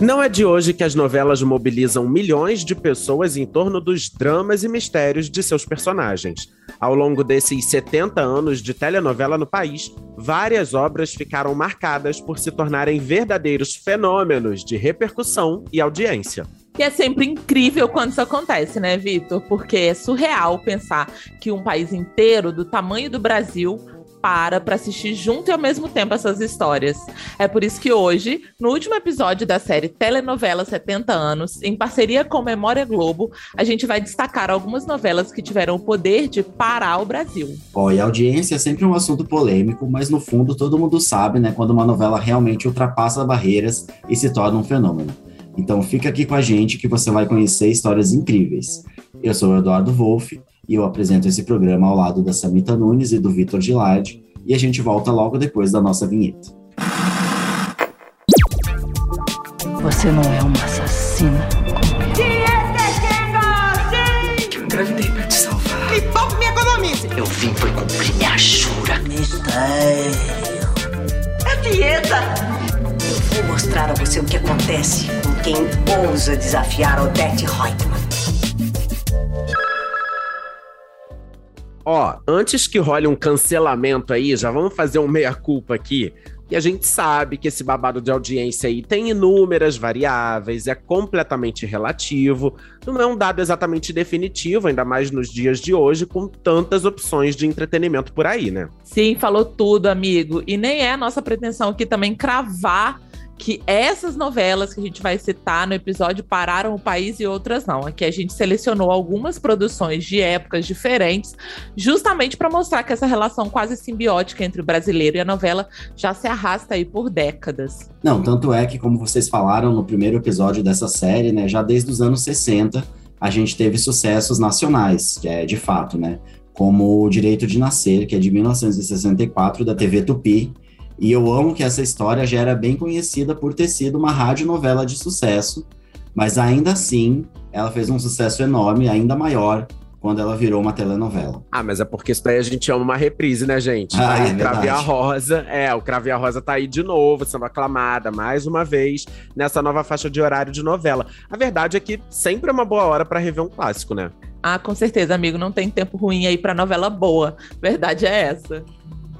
Não é de hoje que as novelas mobilizam milhões de pessoas em torno dos dramas e mistérios de seus personagens. Ao longo desses 70 anos de telenovela no país, várias obras ficaram marcadas por se tornarem verdadeiros fenômenos de repercussão e audiência. E é sempre incrível quando isso acontece, né, Vitor? Porque é surreal pensar que um país inteiro do tamanho do Brasil para para assistir junto e ao mesmo tempo essas histórias. É por isso que hoje, no último episódio da série Telenovela 70 anos, em parceria com Memória Globo, a gente vai destacar algumas novelas que tiveram o poder de parar o Brasil. Ó, e audiência é sempre um assunto polêmico, mas no fundo todo mundo sabe, né, quando uma novela realmente ultrapassa barreiras e se torna um fenômeno. Então fica aqui com a gente que você vai conhecer histórias incríveis. Eu sou o Eduardo Wolff e eu apresento esse programa ao lado da Samita Nunes e do Vitor Gilardi, e a gente volta logo depois da nossa vinheta. Você não é uma assassina. Eu engravidei pra te salvar. Me poupe me economize. Eu vim foi cumprir minha jura. Mistério. É dieta. Vou mostrar a você o que acontece com quem ousa desafiar Odette Reutemann. Ó, antes que role um cancelamento aí, já vamos fazer um meia-culpa aqui. E a gente sabe que esse babado de audiência aí tem inúmeras variáveis, é completamente relativo, não é um dado exatamente definitivo, ainda mais nos dias de hoje, com tantas opções de entretenimento por aí, né? Sim, falou tudo, amigo. E nem é nossa pretensão aqui também cravar que essas novelas que a gente vai citar no episódio pararam o país e outras não. Aqui a gente selecionou algumas produções de épocas diferentes, justamente para mostrar que essa relação quase simbiótica entre o brasileiro e a novela já se arrasta aí por décadas. Não, tanto é que, como vocês falaram no primeiro episódio dessa série, né, já desde os anos 60, a gente teve sucessos nacionais, é de fato, né? Como O Direito de Nascer, que é de 1964, da TV Tupi, e eu amo que essa história já era bem conhecida por ter sido uma radionovela de sucesso, mas ainda assim ela fez um sucesso enorme, ainda maior, quando ela virou uma telenovela. Ah, mas é porque isso daí a gente ama uma reprise, né, gente? Ah, aí é o Crave a verdade. Rosa, é, o Crave a Rosa tá aí de novo, sendo aclamada mais uma vez nessa nova faixa de horário de novela. A verdade é que sempre é uma boa hora pra rever um clássico, né? Ah, com certeza, amigo, não tem tempo ruim aí para novela boa. Verdade é essa.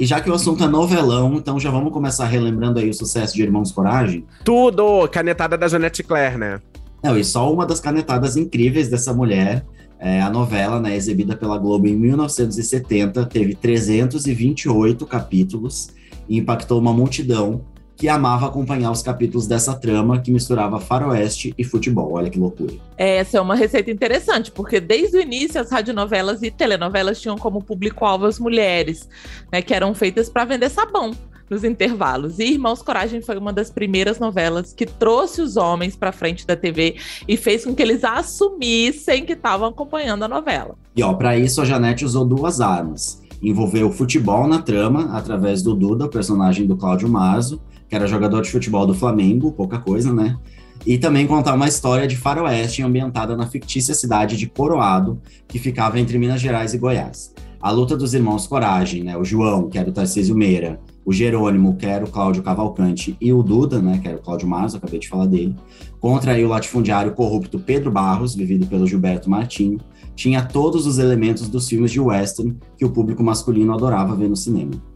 E já que o assunto é novelão, então já vamos começar relembrando aí o sucesso de Irmãos Coragem? Tudo! Canetada da Janete Claire, né? Não, e só uma das canetadas incríveis dessa mulher, é, a novela, né, exibida pela Globo em 1970, teve 328 capítulos e impactou uma multidão que amava acompanhar os capítulos dessa trama que misturava faroeste e futebol. Olha que loucura. Essa é uma receita interessante, porque desde o início as radionovelas e telenovelas tinham como público-alvo as mulheres, né, que eram feitas para vender sabão nos intervalos. E Irmãos Coragem foi uma das primeiras novelas que trouxe os homens para frente da TV e fez com que eles assumissem que estavam acompanhando a novela. E ó, para isso a Janete usou duas armas. Envolveu o futebol na trama, através do Duda, personagem do Cláudio Mazo, que era jogador de futebol do Flamengo, pouca coisa, né? E também contar uma história de faroeste ambientada na fictícia cidade de Coroado, que ficava entre Minas Gerais e Goiás. A luta dos irmãos Coragem, né? O João, que era o Tarcísio Meira, o Jerônimo, que era o Cláudio Cavalcante, e o Duda, né? Que era o Cláudio Mazo, acabei de falar dele, contra aí o latifundiário corrupto Pedro Barros, vivido pelo Gilberto Martinho, tinha todos os elementos dos filmes de western que o público masculino adorava ver no cinema.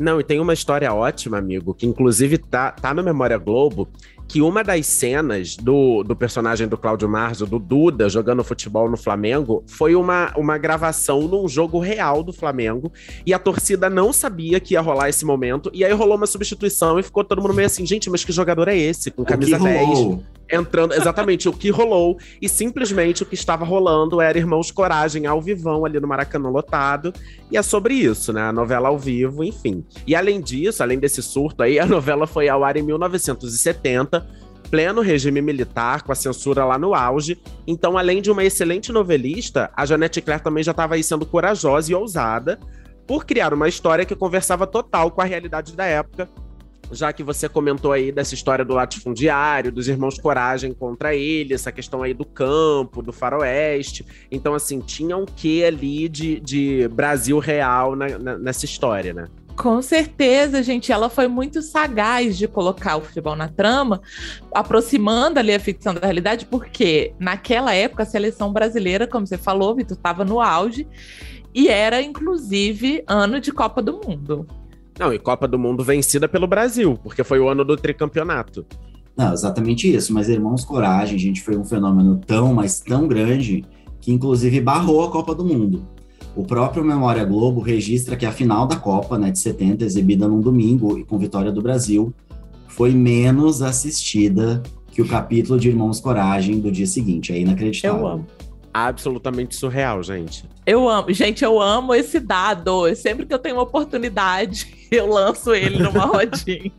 Não, e tem uma história ótima, amigo, que inclusive tá, tá no Memória Globo, que uma das cenas do, do personagem do Cláudio Marzo, do Duda, jogando futebol no Flamengo, foi uma, uma gravação num jogo real do Flamengo, e a torcida não sabia que ia rolar esse momento, e aí rolou uma substituição e ficou todo mundo meio assim, gente, mas que jogador é esse? Com camisa o que 10 rolou? Entrando exatamente o que rolou e simplesmente o que estava rolando era Irmãos Coragem ao vivão ali no Maracanã lotado e é sobre isso, né? A novela ao vivo, enfim. E além disso, além desse surto aí, a novela foi ao ar em 1970, pleno regime militar, com a censura lá no auge. Então, além de uma excelente novelista, a Janete Claire também já estava aí sendo corajosa e ousada por criar uma história que conversava total com a realidade da época já que você comentou aí dessa história do latifundiário, dos irmãos Coragem contra ele, essa questão aí do campo, do faroeste. Então, assim, tinha um quê ali de, de Brasil real na, na, nessa história, né? Com certeza, gente. Ela foi muito sagaz de colocar o futebol na trama, aproximando ali a ficção da realidade, porque naquela época a seleção brasileira, como você falou, Vitor, estava no auge e era, inclusive, ano de Copa do Mundo. Não, e Copa do Mundo vencida pelo Brasil, porque foi o ano do tricampeonato. Não, exatamente isso. Mas Irmãos Coragem, gente, foi um fenômeno tão, mas tão grande que inclusive barrou a Copa do Mundo. O próprio Memória Globo registra que a final da Copa, né, de 70, exibida num domingo e com vitória do Brasil, foi menos assistida que o capítulo de Irmãos Coragem do dia seguinte. É inacreditável. Eu amo. Absolutamente surreal, gente. Eu amo, gente, eu amo esse dado. Sempre que eu tenho uma oportunidade, eu lanço ele numa rodinha.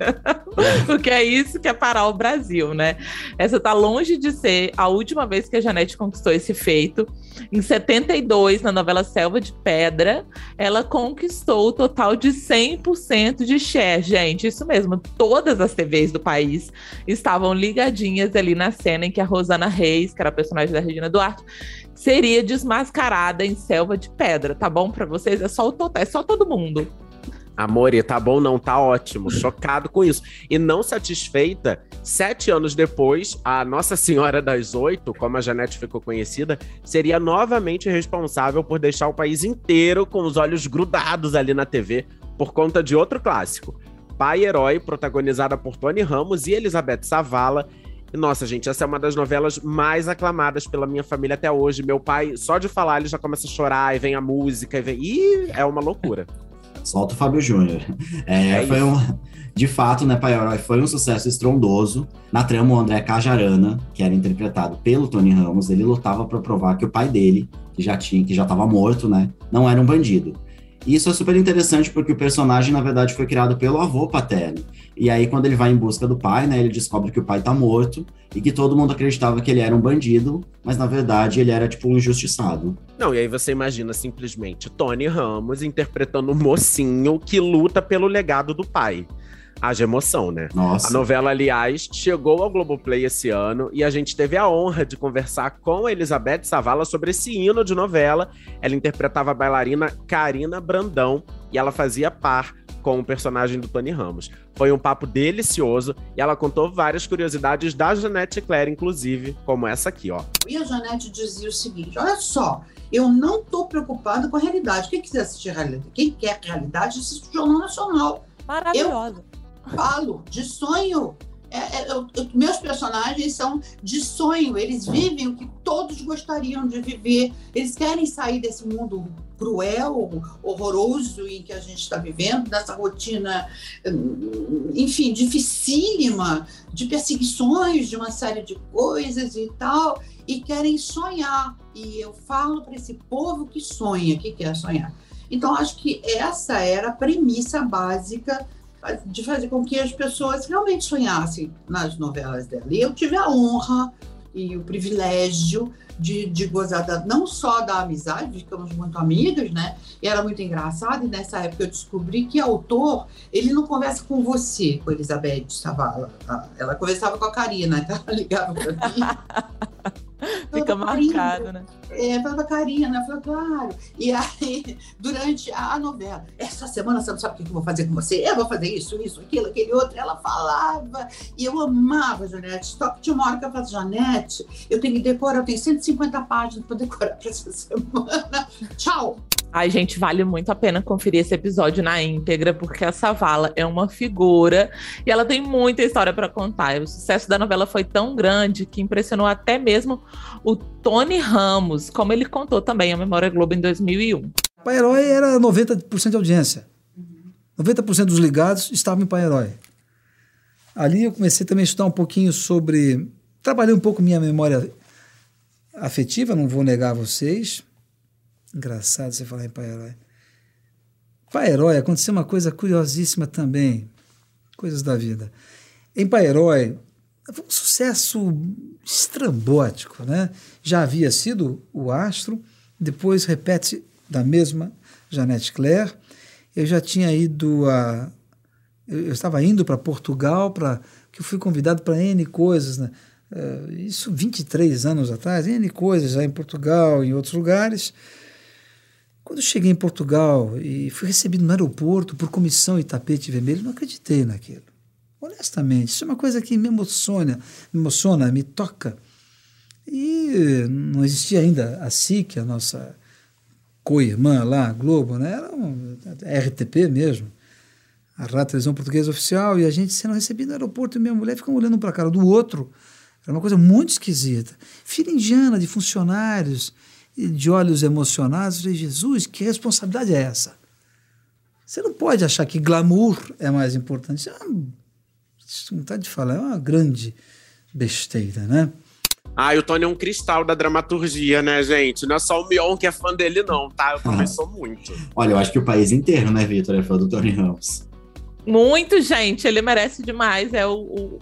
Porque é isso que é parar o Brasil, né? Essa tá longe de ser a última vez que a Janete conquistou esse feito. Em 72, na novela Selva de Pedra, ela conquistou o total de 100% de share, gente. Isso mesmo, todas as TVs do país estavam ligadinhas ali na cena em que a Rosana Reis, que era a personagem da Regina Duarte, seria desmascarada em Selva de Pedra, tá bom para vocês? É só o é só todo mundo. Amor, tá bom não, tá ótimo. Chocado com isso. E não satisfeita, sete anos depois, a Nossa Senhora das Oito, como a Janete ficou conhecida, seria novamente responsável por deixar o país inteiro com os olhos grudados ali na TV por conta de outro clássico. Pai Herói, protagonizada por Tony Ramos e Elizabeth Savala, nossa, gente, essa é uma das novelas mais aclamadas pela minha família até hoje. Meu pai, só de falar, ele já começa a chorar, e vem a música, e vem. Ih, é uma loucura. Solta o Fábio Júnior. É, É foi isso. um, de fato, né, Pai Herói foi um sucesso estrondoso. Na trama, o André Cajarana, que era interpretado pelo Tony Ramos, ele lutava para provar que o pai dele, que já tinha, que já estava morto, né, não era um bandido. E isso é super interessante porque o personagem, na verdade, foi criado pelo avô paterno. E aí, quando ele vai em busca do pai, né, ele descobre que o pai tá morto e que todo mundo acreditava que ele era um bandido, mas na verdade ele era tipo um injustiçado. Não, e aí você imagina simplesmente Tony Ramos interpretando um mocinho que luta pelo legado do pai. Haja emoção, né? Nossa. A novela, aliás, chegou ao Globoplay esse ano e a gente teve a honra de conversar com a Elizabeth Savala sobre esse hino de novela. Ela interpretava a bailarina Karina Brandão e ela fazia par com o personagem do Tony Ramos. Foi um papo delicioso e ela contou várias curiosidades da Janete Claire, inclusive, como essa aqui, ó. E a Janete dizia o seguinte: olha só, eu não estou preocupada com a realidade. Quem quiser assistir a realidade, quem quer realidade, assiste o Jornal Nacional. Maravilhosa. Falo de sonho. É, é, eu- eu- meus personagens são de sonho, eles vivem o que todos gostariam de viver. Eles querem sair desse mundo cruel, horroroso em que a gente está vivendo, dessa rotina, enfim, dificílima, de perseguições, de uma série de coisas e tal, e querem sonhar. E eu falo para esse povo que sonha, que quer sonhar. Então, acho que essa era a premissa básica de fazer com que as pessoas realmente sonhassem nas novelas dela. E eu tive a honra e o privilégio de, de gozar da- não só da amizade, ficamos muito amigas, né? E era muito engraçado, e nessa época eu descobri que autor, ele não conversa com você, com Elizabeth Savala. tá? Ela conversava com a Karina, então ela ligava para mim. Fica Falava, "Karina, marcado, né? é, falava Karina, eu falei, claro. E aí, durante a novela, essa semana você não sabe o que eu vou fazer com você? Eu vou fazer isso, isso, aquilo, aquele outro. Ela falava, e eu amava a Janete. Só que tinha uma hora que eu falava, Janete, eu tenho que decorar, eu tenho 150 páginas para decorar para essa semana. Tchau! Ai, gente, vale muito a pena conferir esse episódio na íntegra, porque a Savala é uma figura e ela tem muita história para contar. O sucesso da novela foi tão grande que impressionou até mesmo o Tony Ramos, como ele contou também a Memória Globo em 2001. Pai Herói era 90% de audiência. 90% dos ligados estavam em Pai Herói. Ali eu comecei também a estudar um pouquinho sobre. Trabalhei um pouco minha memória afetiva, não vou negar a vocês. Engraçado você falar em Pai Herói. Pai Herói aconteceu uma coisa curiosíssima também. Coisas da vida. Em Pai Herói, foi um sucesso estrambótico, né? Já havia sido o Astro, depois repete da mesma Janete Claire. Eu já tinha ido a Eu, estava indo para Portugal, para que eu fui convidado para N coisas, né? Uh, isso 23 anos atrás, N coisas já em Portugal, em outros lugares. Quando cheguei em Portugal e fui recebido no aeroporto por comissão e tapete vermelho, não acreditei naquilo. Honestamente, isso é uma coisa que me emociona, me emociona, me toca. E não existia ainda a SIC, a nossa co-irmã lá, Globo, né? Era um RTP mesmo, a Rádio Televisão Portuguesa Oficial, e a gente sendo recebido no aeroporto e minha mulher ficando olhando para a cara do outro. Era uma coisa muito esquisita. Filha indiana de funcionários, de olhos emocionados. Eu falei, Jesus, que responsabilidade é essa? Você não pode achar que glamour é mais importante. Isso é uma, vontade de falar, é uma grande besteira, né? Ah, o Tony é um cristal da dramaturgia, né, gente? Não é só o Mion que é fã dele, não, tá? Eu também ah. sou muito. Olha, eu acho que o país inteiro, né, Vitor, é fã do Tony Ramos. Muito, gente. Ele merece demais. É o, o,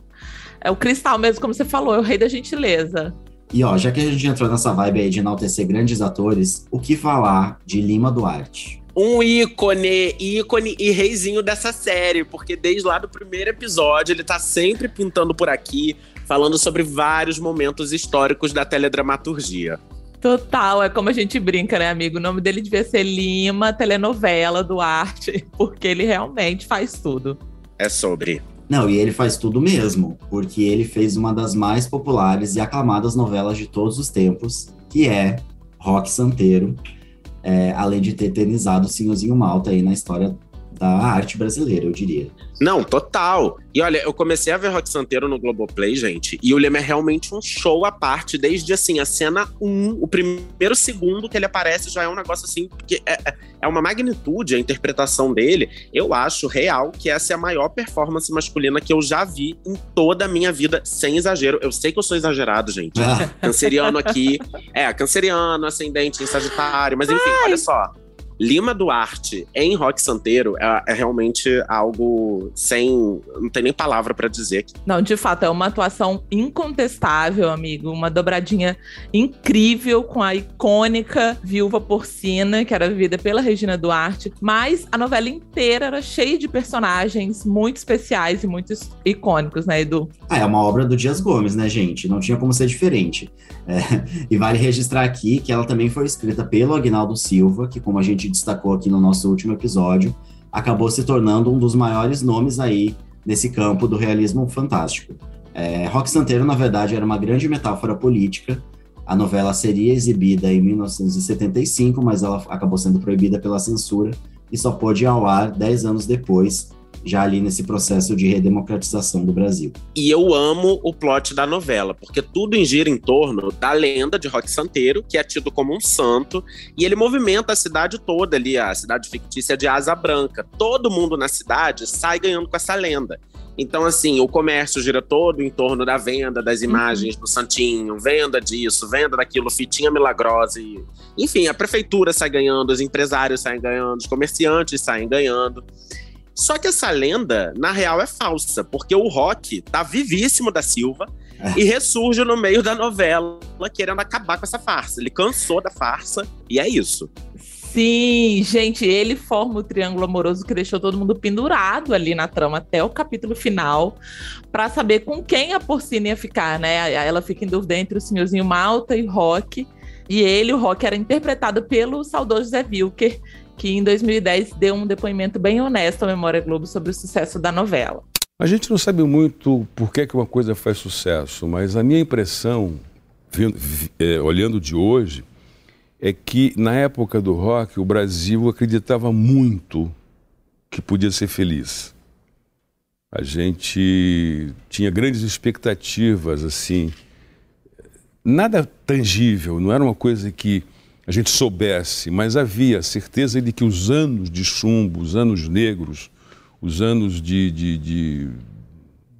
é o cristal mesmo, como você falou, é o rei da gentileza. E ó, já que a gente entrou nessa vibe aí de enaltecer grandes atores, o que falar de Lima Duarte? um ícone, ícone e reizinho dessa série, porque desde lá do primeiro episódio ele tá sempre pintando por aqui, falando sobre vários momentos históricos da teledramaturgia. Total, é como a gente brinca, né, amigo? O nome dele devia ser Lima, telenovela do arte, porque ele realmente faz tudo. É sobre. Não, e ele faz tudo mesmo, porque ele fez uma das mais populares e aclamadas novelas de todos os tempos, que é Rock Santeiro, é, além de ter eternizado o Senhorzinho Malta aí na história da arte brasileira, eu diria. Não, total. E olha, eu comecei a ver Rock Santeiro no Globoplay, gente, e o Leme é realmente um show à parte, desde assim, a cena 1, o primeiro segundo que ele aparece já é um negócio assim, porque é, é, é uma magnitude a interpretação dele. Eu acho real que essa é a maior performance masculina que eu já vi em toda a minha vida, sem exagero. Eu sei que eu sou exagerado, gente. Ah. Canceriano aqui. É, canceriano, ascendente em Sagitário, mas enfim, Ai. olha só. Lima Duarte em Rock Santeiro é, é realmente algo sem. Não tem nem palavra para dizer. Não, de fato, é uma atuação incontestável, amigo. Uma dobradinha incrível com a icônica Viúva Porcina, que era vivida pela Regina Duarte. Mas a novela inteira era cheia de personagens muito especiais e muito icônicos, né, Edu? Ah, é uma obra do Dias Gomes, né, gente? Não tinha como ser diferente. É, e vale registrar aqui que ela também foi escrita pelo Agnaldo Silva, que, como a gente destacou aqui no nosso último episódio, acabou se tornando um dos maiores nomes aí nesse campo do realismo fantástico. É, Rock Santeiro, na verdade, era uma grande metáfora política. A novela seria exibida em 1975, mas ela acabou sendo proibida pela censura e só pôde ir ao ar 10 anos depois, já ali nesse processo de redemocratização do Brasil. E eu amo o plot da novela, porque tudo gira em torno da lenda de Roque Santeiro, que é tido como um santo, e ele movimenta a cidade toda ali, a cidade fictícia de Asa Branca. Todo mundo na cidade sai ganhando com essa lenda. Então, assim, o comércio gira todo em torno da venda das imagens do Santinho, venda disso, venda daquilo, fitinha milagrosa. E... Enfim, a prefeitura sai ganhando, os empresários saem ganhando, os comerciantes saem ganhando. Só que essa lenda, na real, é falsa, porque o Rock tá vivíssimo da Silva é. e ressurge no meio da novela querendo acabar com essa farsa. Ele cansou da farsa e é isso. Sim, gente, ele forma o triângulo amoroso que deixou todo mundo pendurado ali na trama até o capítulo final, para saber com quem a porcina ia ficar, né? Ela fica em dúvida entre o senhorzinho Malta e Rock. E ele, o Rock, era interpretado pelo saudoso Zé Wilker, que em 2010 deu um depoimento bem honesto à Memória Globo sobre o sucesso da novela. A gente não sabe muito por que, que uma coisa faz sucesso, mas a minha impressão, vendo, é, olhando de hoje, é que na época do rock o Brasil acreditava muito que podia ser feliz. A gente tinha grandes expectativas, assim, nada tangível, não era uma coisa que a gente soubesse, mas havia certeza de que os anos de chumbo, os anos negros, os anos de, de, de,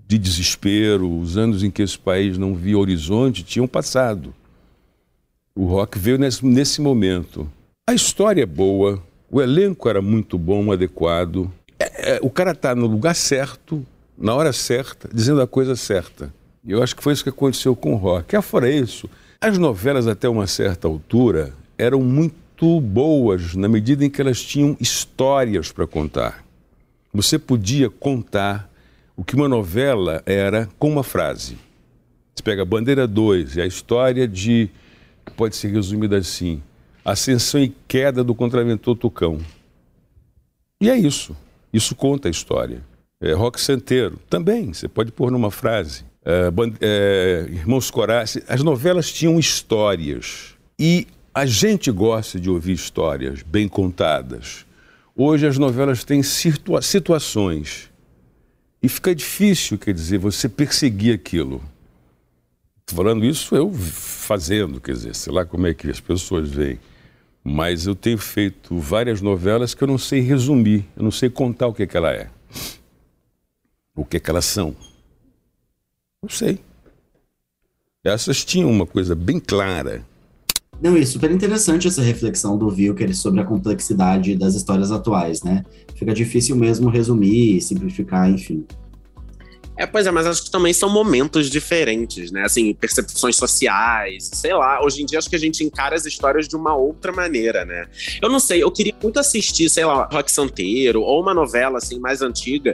de desespero, os anos em que esse país não via horizonte, tinham passado. O rock veio nesse, nesse momento. A história é boa, o elenco era muito bom, adequado. É, é, o cara está no lugar certo, na hora certa, dizendo a coisa certa. E eu acho que foi isso que aconteceu com o rock. Afora isso, as novelas até uma certa altura, eram muito boas na medida em que elas tinham histórias para contar. Você podia contar o que uma novela era com uma frase. Você pega Bandeira 2, é a história de, pode ser resumida assim, ascensão e queda do contraventor Tucão. E é isso. Isso conta a história. É, rock Santeiro, também, você pode pôr numa frase. É, é, Irmãos Corais, as novelas tinham histórias. E a gente gosta de ouvir histórias bem contadas. Hoje as novelas têm situa situações. E fica difícil, quer dizer, você perseguir aquilo. Falando isso, eu fazendo, quer dizer, sei lá como é que as pessoas veem. Mas eu tenho feito várias novelas que eu não sei resumir, eu não sei contar o que, é que ela é. O que, é que elas são. Não sei. Essas tinham uma coisa bem clara. Não, e é super interessante essa reflexão do Wilker sobre a complexidade das histórias atuais, né? Fica difícil mesmo resumir, simplificar, enfim. É, pois é, mas acho que também são momentos diferentes, né? Assim, percepções sociais, sei lá. Hoje em dia acho que a gente encara as histórias de uma outra maneira, né? Eu não sei, eu queria muito assistir, sei lá, Rock Santeiro ou uma novela assim mais antiga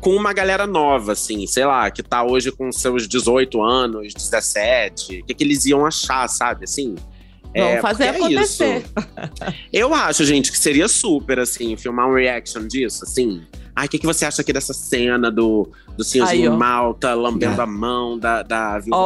com uma galera nova, assim, sei lá, que tá hoje com seus 18 anos, 17. O que, que eles iam achar, sabe? Assim. Vamos é, fazer acontecer. É eu acho, gente, que seria super, assim, filmar um reaction disso, assim. Ai, o que, que você acha aqui dessa cena do, do senhorzinho Malta lambendo é. a mão da, da Vilma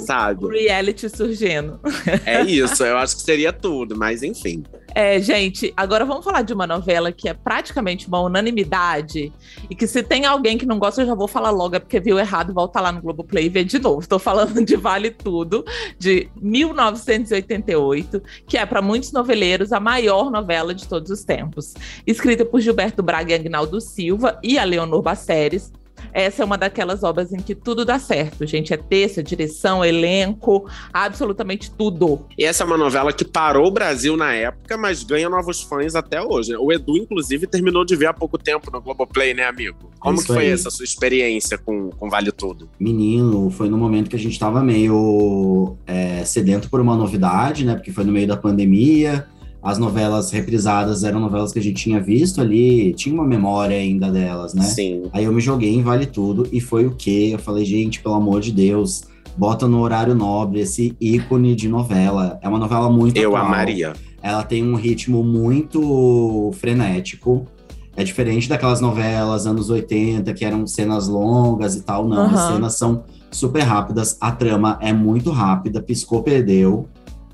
sabe? O reality surgindo. É isso, eu acho que seria tudo, mas enfim. É, gente, agora vamos falar de uma novela que é praticamente uma unanimidade e que se tem alguém que não gosta, eu já vou falar logo, é porque viu errado, volta lá no Globoplay e vê de novo. Estou falando de Vale Tudo, de 1988, que é para muitos noveleiros a maior novela de todos os tempos. Escrita por Gilberto Braga e Agnaldo Silva e a Leonor Baceres, essa é uma daquelas obras em que tudo dá certo, gente. É texto, direção, elenco, absolutamente tudo. E essa é uma novela que parou o Brasil na época, mas ganha novos fãs até hoje. O Edu, inclusive, terminou de ver há pouco tempo no Globoplay, né, amigo? Como Isso que foi aí. essa sua experiência com, com Vale Tudo? Menino, foi no momento que a gente tava meio é, sedento por uma novidade, né? Porque foi no meio da pandemia as novelas reprisadas eram novelas que a gente tinha visto ali, tinha uma memória ainda delas, né? Sim. Aí eu me joguei em Vale Tudo e foi o quê? Eu falei, gente, pelo amor de Deus, bota no horário nobre esse ícone de novela. É uma novela muito Eu atual. amaria. Ela tem um ritmo muito frenético. É diferente daquelas novelas anos 80 que eram cenas longas e tal, não. Uhum. As cenas são super rápidas, a trama é muito rápida, piscou, perdeu.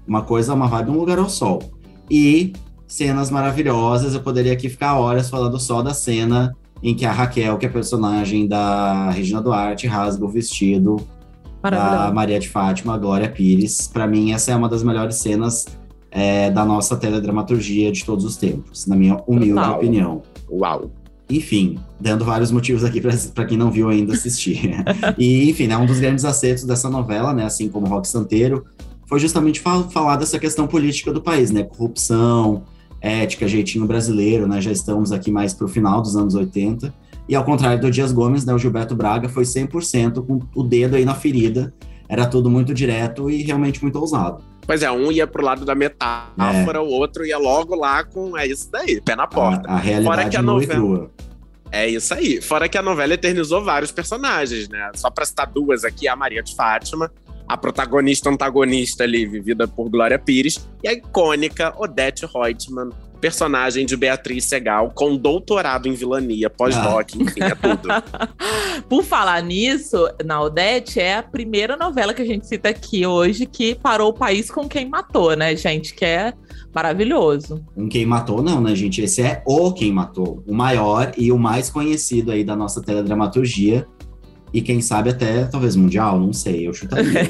Uma coisa, uma vibe, um lugar ao sol e cenas maravilhosas. Eu poderia aqui ficar horas falando só da cena em que a Raquel, que é personagem da Regina Duarte, rasga o vestido da Maria de Fátima, Glória Pires. Para mim, essa é uma das melhores cenas é, da nossa teledramaturgia de todos os tempos, na minha humilde Total. opinião. Uau! Enfim, dando vários motivos aqui para quem não viu ainda assistir. e, enfim, é né, um dos grandes acertos dessa novela, né? Assim como Rock Santeiro, foi justamente fal falar dessa questão política do país, né? Corrupção, ética, jeitinho brasileiro, né? Já estamos aqui mais para o final dos anos 80. E ao contrário do Dias Gomes, né? O Gilberto Braga foi 100% com o dedo aí na ferida. Era tudo muito direto e realmente muito ousado. Pois é, um ia pro lado da metáfora, é. o outro ia logo lá com. É isso daí, pé na porta. A, a realidade Fora que a novela... É isso aí. Fora que a novela eternizou vários personagens, né? Só pra citar duas aqui, a Maria de Fátima, a protagonista antagonista ali, vivida por Glória Pires, e a icônica Odette Reutemann, personagem de Beatriz Segal, com doutorado em vilania, pós-doc, ah. enfim, é tudo. por falar nisso, na Odette, é a primeira novela que a gente cita aqui hoje que parou o país com quem matou, né, gente? Que é maravilhoso. Um quem matou, não, né, gente? Esse é o quem matou, o maior e o mais conhecido aí da nossa teledramaturgia e quem sabe até talvez mundial, não sei, eu chutaria.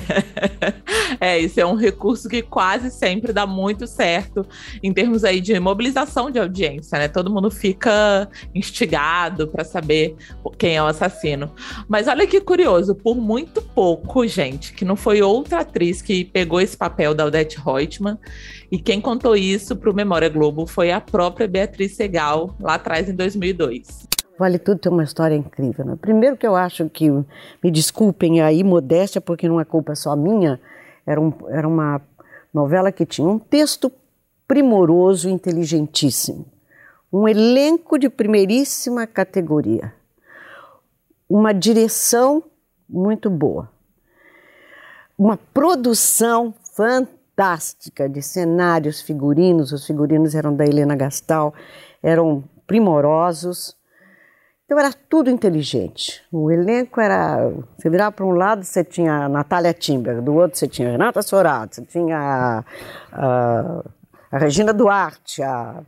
é, isso é um recurso que quase sempre dá muito certo em termos aí de mobilização de audiência, né? Todo mundo fica instigado para saber quem é o assassino. Mas olha que curioso, por muito pouco, gente, que não foi outra atriz que pegou esse papel da Odette Reutemann, e quem contou isso para o Memória Globo foi a própria Beatriz Segal, lá atrás em 2002. Vale Tudo tem uma história incrível. Né? Primeiro que eu acho que, me desculpem aí, modéstia, porque não é culpa só minha, era, um, era uma novela que tinha um texto primoroso inteligentíssimo. um elenco de primeiríssima categoria, uma direção muito boa, uma produção fantástica de cenários, figurinos. Os figurinos eram da Helena Gastal, eram primorosos. Então era tudo inteligente. O elenco era. Você virava para um lado, você tinha a Natália Timber, do outro você tinha a Renata Sorato, você tinha a, a, a Regina Duarte, a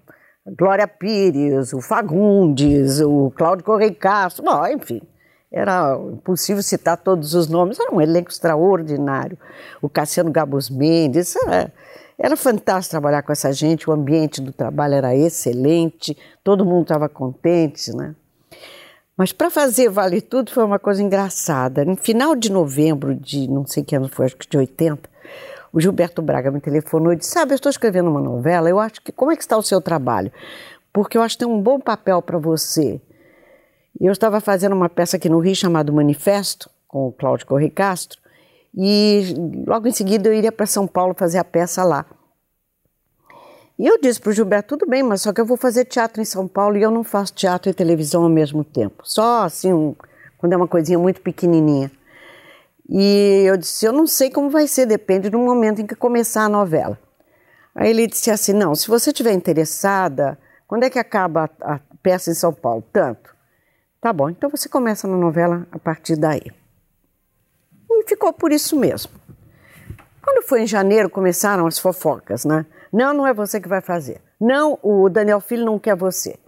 Glória Pires, o Fagundes, o Cláudio Correia Castro, bom, enfim. Era impossível citar todos os nomes, era um elenco extraordinário. O Cassiano Gabos Mendes, era, era fantástico trabalhar com essa gente, o ambiente do trabalho era excelente, todo mundo estava contente, né? Mas para fazer Vale Tudo foi uma coisa engraçada. No final de novembro de não sei que ano foi, acho que de 80, o Gilberto Braga me telefonou e disse: Sabe, eu estou escrevendo uma novela, eu acho que. Como é que está o seu trabalho? Porque eu acho que tem um bom papel para você. Eu estava fazendo uma peça aqui no Rio chamada Manifesto, com o Cláudio Correia Castro, e logo em seguida eu iria para São Paulo fazer a peça lá. E eu disse para o Gilberto, tudo bem, mas só que eu vou fazer teatro em São Paulo e eu não faço teatro e televisão ao mesmo tempo. Só assim, um, quando é uma coisinha muito pequenininha. E eu disse, eu não sei como vai ser, depende do momento em que começar a novela. Aí ele disse assim, não, se você estiver interessada, quando é que acaba a, a peça em São Paulo? Tanto. Tá bom, então você começa na novela a partir daí. E ficou por isso mesmo. Quando foi em janeiro, começaram as fofocas, né? Não, não é você que vai fazer. Não, o Daniel Filho não quer você.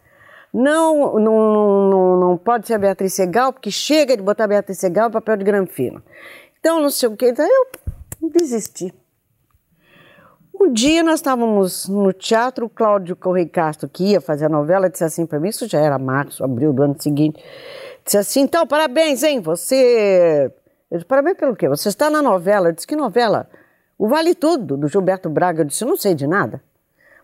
Não, não, não, não pode ser a Beatriz Segal, porque chega de botar a Beatriz Segal no papel de granfino. Então, não sei o que. Então, eu desisti. Um dia nós estávamos no teatro, o Cláudio Correia Castro, que ia fazer a novela, disse assim para mim, isso já era março, abril do ano seguinte, disse assim, então, parabéns, hein, você... Eu disse, parabéns pelo quê? Você está na novela. Eu disse, que novela? O Vale Tudo, do Gilberto Braga. Eu disse, não sei de nada.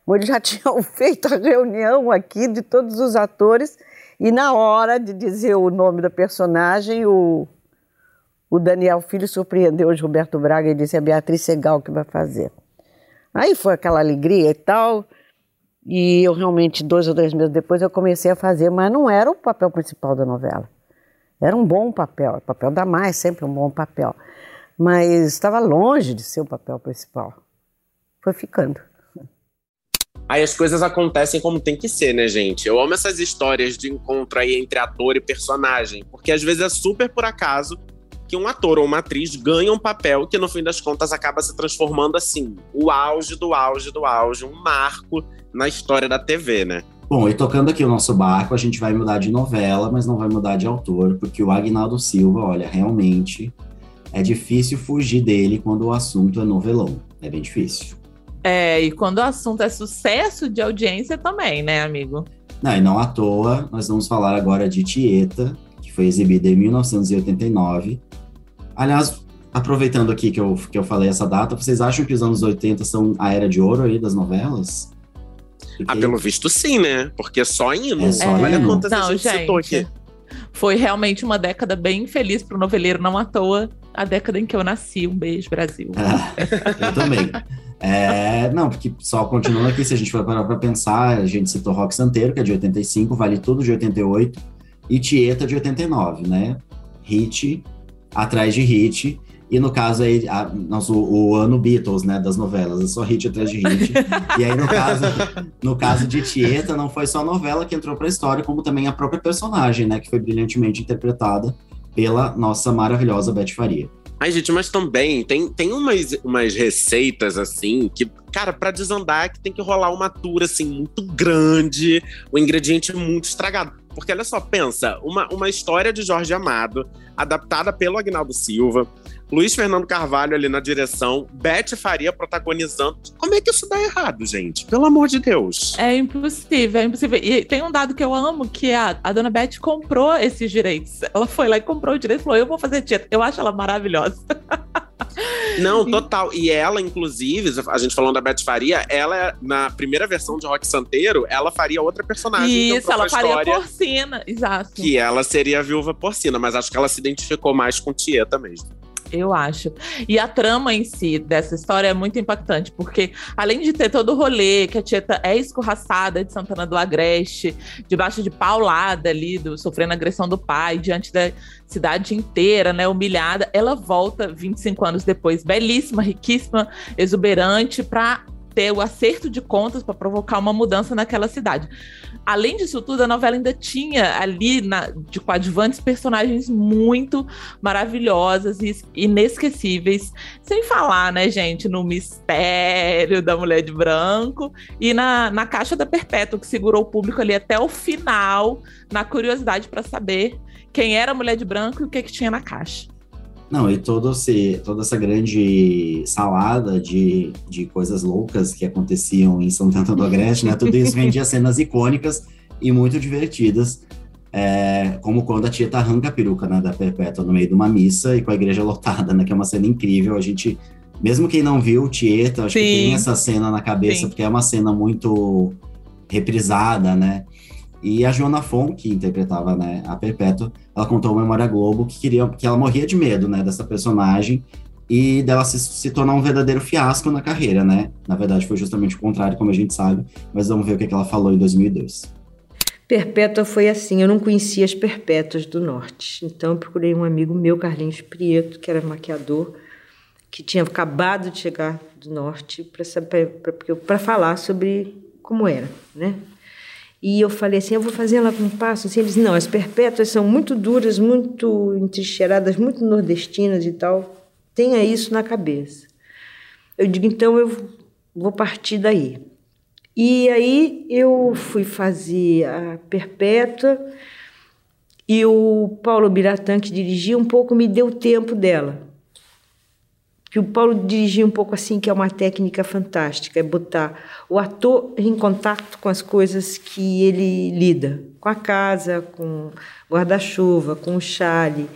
Mas eles já tinham feito a reunião aqui de todos os atores e na hora de dizer o nome da personagem, o, o Daniel Filho surpreendeu o Gilberto Braga e disse, é Beatriz Segal que vai fazer. Aí foi aquela alegria e tal, e eu realmente, dois ou três meses depois, eu comecei a fazer, mas não era o papel principal da novela. Era um bom papel, o papel da mais sempre um bom papel mas estava longe de ser o papel principal. Foi ficando. Aí as coisas acontecem como tem que ser, né, gente? Eu amo essas histórias de encontro aí entre ator e personagem, porque às vezes é super por acaso que um ator ou uma atriz ganha um papel que no fim das contas acaba se transformando assim, o auge do auge do auge, um marco na história da TV, né? Bom, e tocando aqui o nosso barco, a gente vai mudar de novela, mas não vai mudar de autor, porque o Agnaldo Silva, olha, realmente é difícil fugir dele quando o assunto é novelão. É bem difícil. É, e quando o assunto é sucesso de audiência também, né, amigo? Não, e não à toa, nós vamos falar agora de Tieta, que foi exibida em 1989. Aliás, aproveitando aqui que eu, que eu falei essa data, vocês acham que os anos 80 são a era de ouro aí das novelas? Porque... Ah, pelo visto sim, né? Porque só indo. É só Olha indo. quantas Não, a gente, gente. citou aqui. Foi realmente uma década bem feliz para o noveleiro, não à toa. A década em que eu nasci. Um beijo, Brasil. Ah, eu também. É, não, porque só continuando aqui, se a gente for parar para pensar, a gente citou Rock Santeiro, que é de 85, Vale Tudo de 88 e Tieta de 89, né? Hit atrás de hit. E no caso aí, a, nosso, o ano Beatles, né, das novelas, é só hit atrás de hit. e aí, no caso, no caso de Tieta, não foi só a novela que entrou para a história, como também a própria personagem, né, que foi brilhantemente interpretada pela nossa maravilhosa Beth Faria. Ai, gente, mas também tem, tem umas, umas receitas, assim, que, cara, pra desandar, que tem que rolar uma tour, assim, muito grande, o ingrediente muito estragado. Porque olha só, pensa, uma, uma história de Jorge Amado, adaptada pelo Agnaldo Silva, Luiz Fernando Carvalho ali na direção, Beth Faria protagonizando. Como é que isso dá errado, gente? Pelo amor de Deus. É impossível, é impossível. E tem um dado que eu amo, que a, a dona Beth comprou esses direitos. Ela foi lá e comprou o direito e falou: eu vou fazer Tieta. Eu acho ela maravilhosa. Não, total. E ela, inclusive, a gente falando da Beth Faria, ela, na primeira versão de Rock Santeiro, ela faria outra personagem. Isso, ela faria porcina, exato. Que ela seria a viúva porcina, mas acho que ela se identificou mais com Tieta mesmo. Eu acho. E a trama em si dessa história é muito impactante, porque além de ter todo o rolê, que a Tieta é escorraçada de Santana do Agreste, debaixo de paulada ali, do, sofrendo agressão do pai, diante da cidade inteira, né, humilhada, ela volta 25 anos depois, belíssima, riquíssima, exuberante, para ter o acerto de contas para provocar uma mudança naquela cidade. Além disso tudo, a novela ainda tinha ali na, de coadjuvantes personagens muito maravilhosas e inesquecíveis, sem falar, né, gente, no mistério da mulher de branco e na, na caixa da Perpétua, que segurou o público ali até o final, na curiosidade para saber quem era a mulher de branco e o que, que tinha na caixa. Não, e todo esse, toda essa grande salada de, de coisas loucas que aconteciam em São Tanto do Agreste, né? Tudo isso rendia cenas icônicas e muito divertidas. É, como quando a tia arranca a peruca né, da Perpétua no meio de uma missa e com a igreja lotada, né? Que é uma cena incrível. A gente, mesmo quem não viu Tieta, acho Sim. que tem essa cena na cabeça, Sim. porque é uma cena muito reprisada, né? E a Joana Fon, que interpretava né, a Perpétua, ela contou ao Memória Globo que queria que ela morria de medo né, dessa personagem e dela se, se, tornar um verdadeiro fiasco na carreira, né? Na verdade, foi justamente o contrário, como a gente sabe, mas vamos ver o que, é que ela falou em 2002. Perpétua foi assim, eu não conhecia as Perpétuas do Norte, então eu procurei um amigo meu, Carlinhos Prieto, que era maquiador, que tinha acabado de chegar do Norte, para falar sobre como era, né? E eu falei assim, eu vou fazer ela com passo. Assim, eles, não, as perpétuas são muito duras, muito entrincheiradas, muito nordestinas e tal. Tenha isso na cabeça. Eu digo, então eu vou partir daí. E aí eu fui fazer a Perpétua e o Paulo Biratã, que dirigia, um pouco me deu tempo dela que o Paulo dirigia um pouco assim, que é uma técnica fantástica, é botar o ator em contato com as coisas que ele lida, com a casa, com guarda-chuva, com o chale,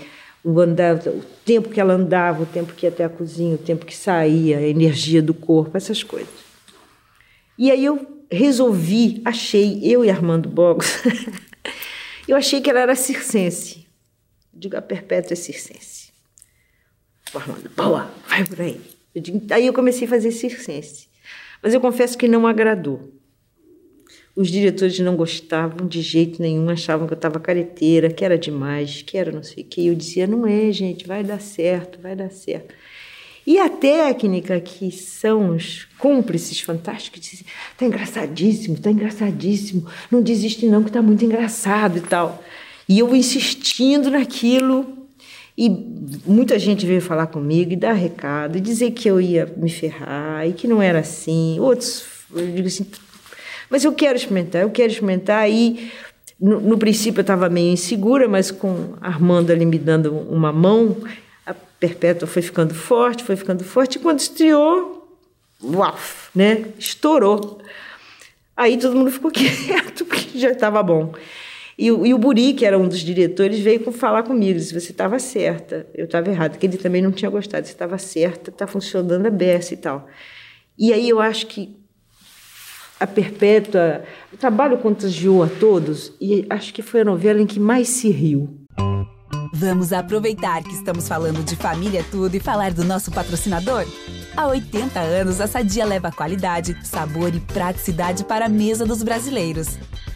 o, andar, o tempo que ela andava, o tempo que ia até a cozinha, o tempo que saía, a energia do corpo, essas coisas. E aí eu resolvi, achei, eu e Armando Bogos, eu achei que ela era circense. Digo, a Perpétua é circense. Armando, boa, vai por aí. Eu digo, aí eu comecei a fazer circense. Mas eu confesso que não agradou. Os diretores não gostavam de jeito nenhum, achavam que eu estava careteira, que era demais, que era não sei o quê. Eu dizia, não é, gente, vai dar certo, vai dar certo. E a técnica, que são os cúmplices fantásticos, dizem, tá engraçadíssimo, tá engraçadíssimo, não desiste não, que tá muito engraçado e tal. E eu insistindo naquilo, e muita gente veio falar comigo e dar recado, e dizer que eu ia me ferrar e que não era assim. Outros, eu digo assim, mas eu quero experimentar, eu quero experimentar. E no, no princípio eu estava meio insegura, mas com Armando ali me dando uma mão, a Perpétua foi ficando forte, foi ficando forte. E quando estreou, uau, né? Estourou. Aí todo mundo ficou quieto, porque já estava bom. E, o, e o Buri, que era um dos diretores, veio falar comigo, disse, você estava certa, eu estava errada, que ele também não tinha gostado, você estava certa, está funcionando a beça e tal. E aí eu acho que a Perpétua, o trabalho contagiou a todos, e acho que foi a novela em que mais se riu. Vamos aproveitar que estamos falando de família tudo e falar do nosso patrocinador? Há 80 anos, a Sadia leva qualidade, sabor e praticidade para a mesa dos brasileiros.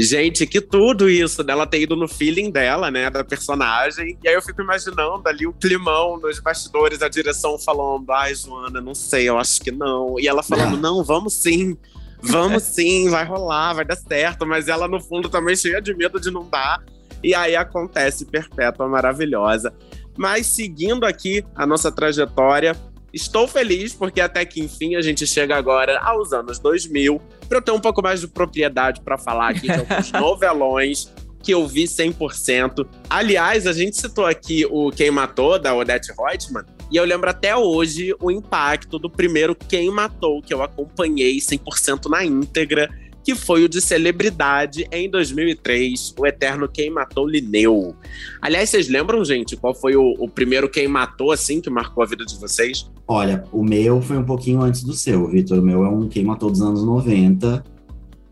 Gente, que tudo isso dela ter ido no feeling dela, né, da personagem. E aí eu fico imaginando ali o climão nos bastidores, a direção falando: ai, Joana, não sei, eu acho que não. E ela falando: não, vamos sim. Vamos sim, vai rolar, vai dar certo. Mas ela, no fundo, também cheia de medo de não dar. E aí acontece Perpétua Maravilhosa. Mas seguindo aqui a nossa trajetória, Estou feliz porque até que enfim a gente chega agora aos anos 2000 para eu ter um pouco mais de propriedade para falar aqui de alguns novelões que eu vi 100%. Aliás, a gente citou aqui o Quem Matou, da Odette Reutemann, e eu lembro até hoje o impacto do primeiro Quem Matou, que eu acompanhei 100% na íntegra, que foi o de celebridade em 2003, o eterno Quem Matou Linneu. Aliás, vocês lembram, gente, qual foi o, o primeiro Quem Matou, assim, que marcou a vida de vocês? Olha, o meu foi um pouquinho antes do seu, Vitor. O meu é um Quem Matou dos anos 90,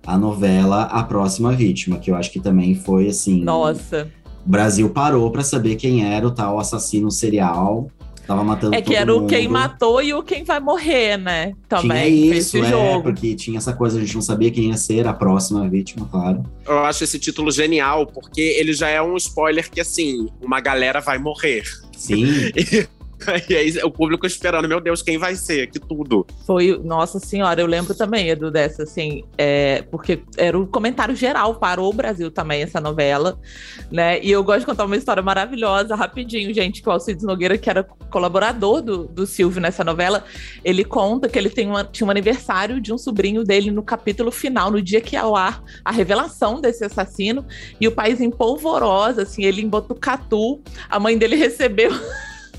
a novela A Próxima Vítima, que eu acho que também foi assim. Nossa. O Brasil parou para saber quem era o tal assassino serial. Tava matando É que todo era o mundo. quem matou e o quem vai morrer, né? Também. Tinha isso, esse é, jogo. porque tinha essa coisa, a gente não sabia quem ia ser a próxima vítima, claro. Eu acho esse título genial, porque ele já é um spoiler que, assim, uma galera vai morrer. Sim. e aí o público esperando, meu Deus, quem vai ser? Que tudo. Foi, nossa senhora, eu lembro também, Edu, dessa, assim, é, porque era o comentário geral, parou o Brasil também, essa novela, né? E eu gosto de contar uma história maravilhosa, rapidinho, gente, que o Alcides Nogueira, que era colaborador do, do Silvio nessa novela, ele conta que ele tem uma, tinha um aniversário de um sobrinho dele no capítulo final, no dia que ia ao ar a revelação desse assassino, e o país em polvorosa, assim, ele em Botucatu, a mãe dele recebeu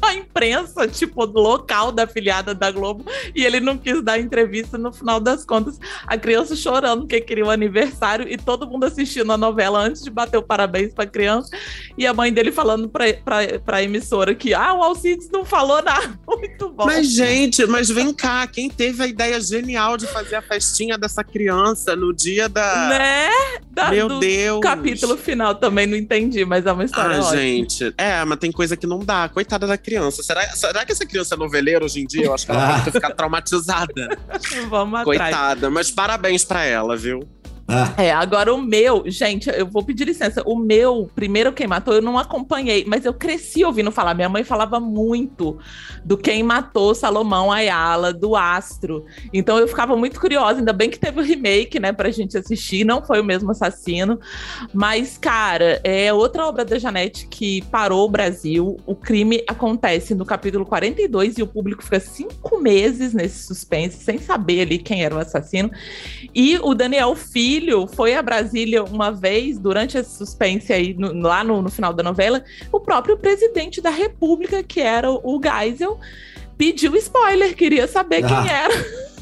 a imprensa, tipo, do local da afiliada da Globo, e ele não quis dar entrevista no final das contas. A criança chorando porque queria o aniversário e todo mundo assistindo a novela antes de bater o parabéns pra criança. E a mãe dele falando pra, pra, pra emissora que, ah, o Alcides não falou nada. Muito bom. Mas, gente, mas vem cá, quem teve a ideia genial de fazer a festinha dessa criança no dia da. Né? Da- Meu do Deus. Capítulo final também não entendi, mas é uma história Ah, ótima. gente. É, mas tem coisa que não dá. Coitada da criança. Será, será que essa criança é noveleira hoje em dia? Eu acho que ela pode ficar traumatizada. Vamos atrás. Coitada. Mas parabéns pra ela, viu? É, agora o meu, gente, eu vou pedir licença. O meu, primeiro Quem Matou, eu não acompanhei, mas eu cresci ouvindo falar. Minha mãe falava muito do Quem Matou Salomão Ayala, do Astro. Então eu ficava muito curiosa. Ainda bem que teve o remake, né, pra gente assistir. Não foi o mesmo assassino. Mas, cara, é outra obra da Janete que parou o Brasil. O crime acontece no capítulo 42 e o público fica cinco meses nesse suspense, sem saber ali quem era o assassino. E o Daniel Filho foi a Brasília uma vez, durante esse suspense aí, no- lá no, no final da novela, o próprio presidente da República, que era o, o Geisel, pediu spoiler, queria saber Ah. quem era